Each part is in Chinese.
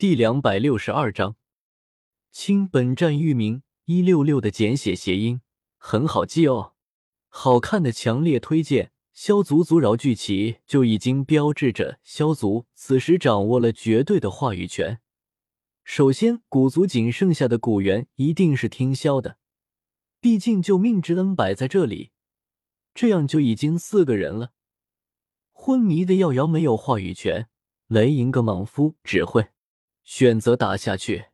第两百六十二章，亲，本站域名一六六的简写谐音，很好记哦。好看的强烈推荐。萧族族饶聚齐就已经标志着萧族此时掌握了绝对的话语权。首先，古族仅剩下的古猿一定是听萧的，毕竟救命之恩摆在这里，这样就已经四个人了。昏迷的耀瑶没有话语权，雷银个莽夫只会。选择打下去，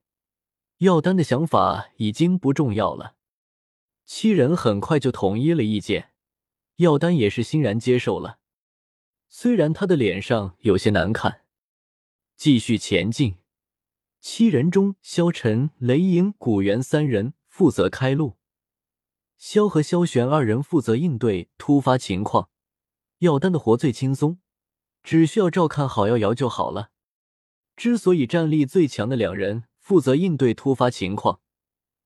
药丹的想法已经不重要了。七人很快就统一了意见，药丹也是欣然接受了。虽然他的脸上有些难看。继续前进，七人中，萧晨、雷影、古元三人负责开路，萧和萧玄二人负责应对突发情况。药丹的活最轻松，只需要照看好瑶瑶就好了。之所以战力最强的两人负责应对突发情况，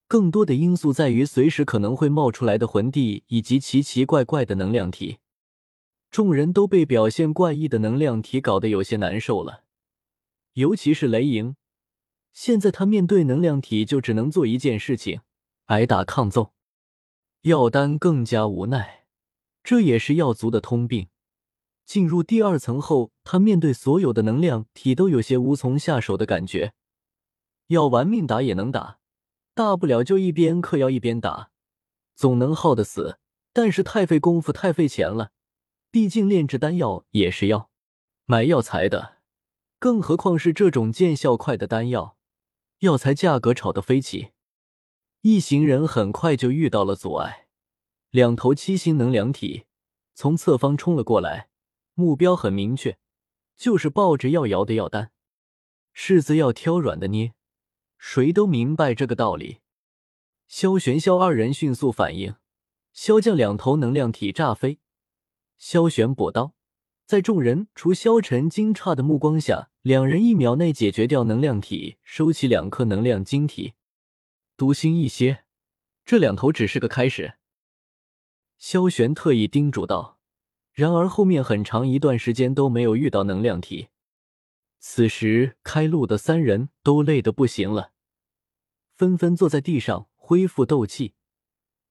更多的因素在于随时可能会冒出来的魂帝以及奇奇怪怪的能量体。众人都被表现怪异的能量体搞得有些难受了，尤其是雷莹，现在他面对能量体就只能做一件事情：挨打抗揍。药丹更加无奈，这也是药族的通病。进入第二层后，他面对所有的能量体都有些无从下手的感觉。要玩命打也能打，大不了就一边嗑药一边打，总能耗得死。但是太费功夫，太费钱了。毕竟炼制丹药也是要买药材的，更何况是这种见效快的丹药，药材价格炒得飞起。一行人很快就遇到了阻碍，两头七星能量体从侧方冲了过来。目标很明确，就是抱着要摇的药单，柿子要挑软的捏，谁都明白这个道理。萧玄、萧二人迅速反应，萧将两头能量体炸飞。萧玄补刀，在众人除萧晨惊诧的目光下，两人一秒内解决掉能量体，收起两颗能量晶体。读心一些，这两头只是个开始。萧玄特意叮嘱道。然而后面很长一段时间都没有遇到能量体。此时开路的三人都累得不行了，纷纷坐在地上恢复斗气。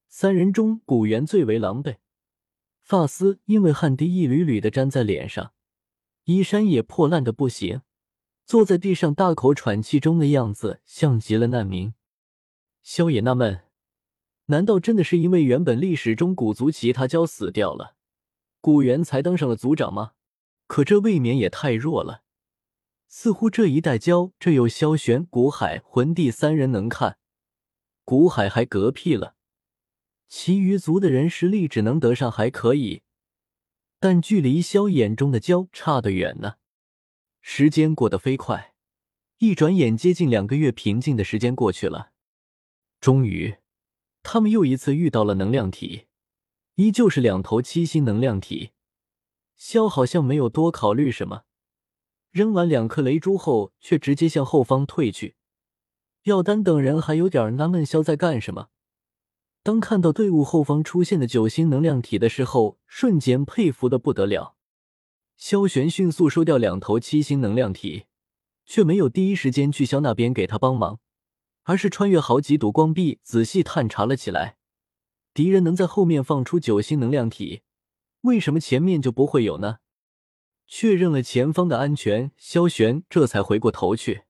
三人中，古元最为狼狈，发丝因为汗滴一缕缕的粘在脸上，衣衫也破烂的不行，坐在地上大口喘气中的样子像极了难民。萧也纳闷，难道真的是因为原本历史中古族其他蛟死掉了？古元才当上了族长吗？可这未免也太弱了。似乎这一代蛟，只有萧玄、古海、魂帝三人能看。古海还嗝屁了，其余族的人实力只能得上还可以，但距离萧眼中的蛟差得远呢。时间过得飞快，一转眼接近两个月平静的时间过去了。终于，他们又一次遇到了能量体。依旧是两头七星能量体，萧好像没有多考虑什么，扔完两颗雷珠后，却直接向后方退去。药丹等人还有点纳闷，萧在干什么？当看到队伍后方出现的九星能量体的时候，瞬间佩服的不得了。萧玄迅速收掉两头七星能量体，却没有第一时间去萧那边给他帮忙，而是穿越好几堵光壁，仔细探查了起来。敌人能在后面放出九星能量体，为什么前面就不会有呢？确认了前方的安全，萧玄这才回过头去。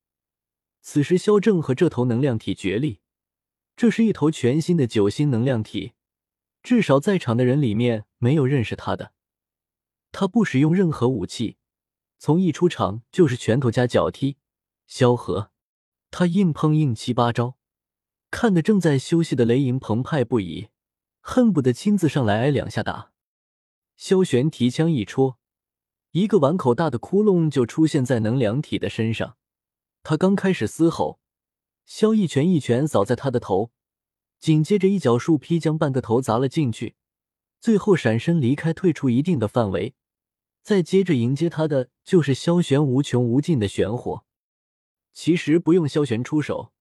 此时，萧正和这头能量体决力，这是一头全新的九星能量体，至少在场的人里面没有认识他的。他不使用任何武器，从一出场就是拳头加脚踢。萧何，他硬碰硬七八招，看得正在休息的雷银澎湃不已。恨不得亲自上来挨两下打。萧玄提枪一戳，一个碗口大的窟窿就出现在能量体的身上。他刚开始嘶吼，萧一拳一拳扫在他的头，紧接着一脚树劈将半个头砸了进去，最后闪身离开，退出一定的范围。再接着迎接他的就是萧玄无穷无尽的玄火。其实不用萧玄出手，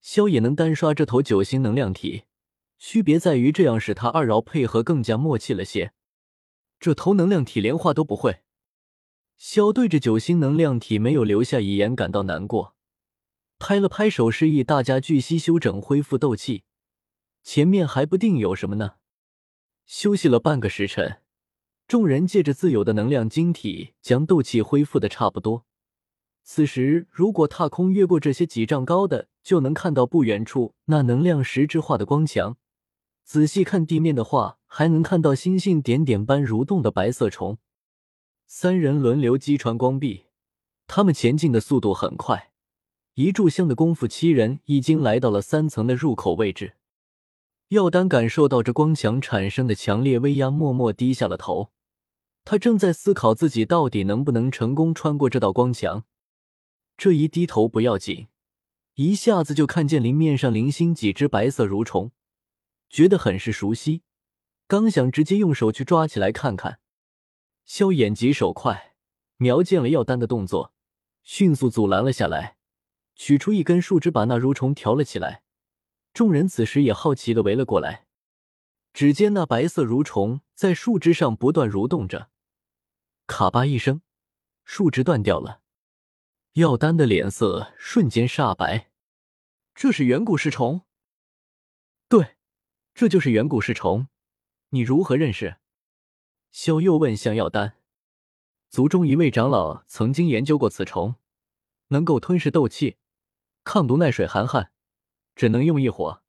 萧也能单刷这头九星能量体。区别在于，这样使他二饶配合更加默契了些。这头能量体连话都不会。萧对着九星能量体没有留下遗言感到难过，拍了拍手，示意大家聚息休整，恢复斗气。前面还不定有什么呢。休息了半个时辰，众人借着自有的能量晶体，将斗气恢复的差不多。此时，如果踏空越过这些几丈高的，就能看到不远处那能量实质化的光墙。仔细看地面的话，还能看到星星点点般蠕动的白色虫。三人轮流击穿光壁，他们前进的速度很快。一炷香的功夫，七人已经来到了三层的入口位置。耀丹感受到这光墙产生的强烈威压，默默低下了头。他正在思考自己到底能不能成功穿过这道光墙。这一低头不要紧，一下子就看见林面上零星几只白色蠕虫，觉得很是熟悉。刚想直接用手去抓起来看看，萧眼疾手快，瞄见了药丹的动作，迅速阻拦了下来，取出一根树枝把那蠕虫挑了起来。众人此时也好奇的围了过来，只见那白色蠕虫在树枝上不断蠕动着，卡吧一声，树枝断掉了。药丹的脸色瞬间煞白，这是远古噬虫。对，这就是远古噬虫。你如何认识？萧又问向耀丹。族中一位长老曾经研究过此虫，能够吞噬斗气，抗毒耐水寒旱，只能用异火。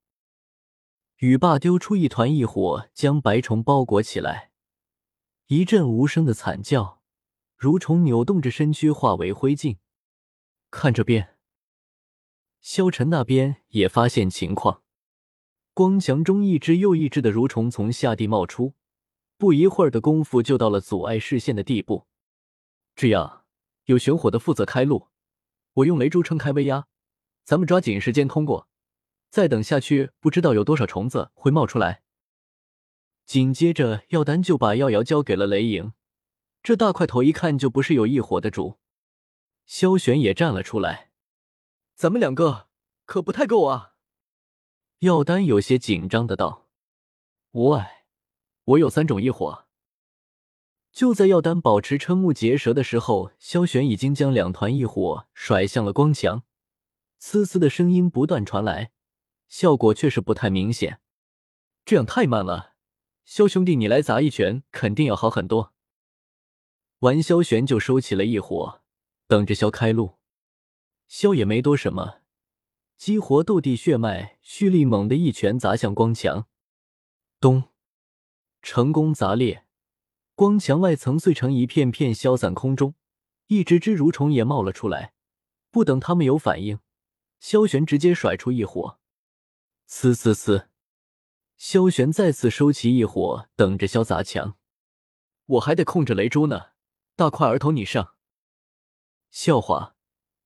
雨霸丢出一团异火，将白虫包裹起来，一阵无声的惨叫，蠕虫扭动着身躯化为灰烬。看这边，萧晨那边也发现情况，光墙中一只又一只的蠕虫从下地冒出，不一会儿的功夫就到了阻碍视线的地步。这样，有玄火的负责开路，我用雷珠撑开威压，咱们抓紧时间通过。再等下去，不知道有多少虫子会冒出来。紧接着，药丹就把药瑶交给了雷影，这大块头一看就不是有异火的主。萧玄也站了出来，咱们两个可不太够啊。药丹有些紧张的道：“无碍，我有三种异火。”就在药丹保持瞠目结舌的时候，萧玄已经将两团异火甩向了光墙，呲呲的声音不断传来，效果却是不太明显。这样太慢了，萧兄弟，你来砸一拳肯定要好很多。完，萧玄就收起了异火。等着萧开路，萧也没多什么，激活斗帝血脉，蓄力猛地一拳砸向光墙，咚，成功砸裂，光墙外层碎成一片片，消散空中。一只只蠕虫也冒了出来。不等他们有反应，萧玄直接甩出一火，呲呲呲，萧玄再次收起一火，等着萧砸墙。我还得控制雷珠呢，大块儿头你上。笑话，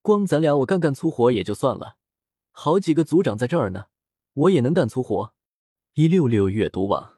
光咱俩我干干粗活也就算了，好几个组长在这儿呢，我也能干粗活。一六六阅读网。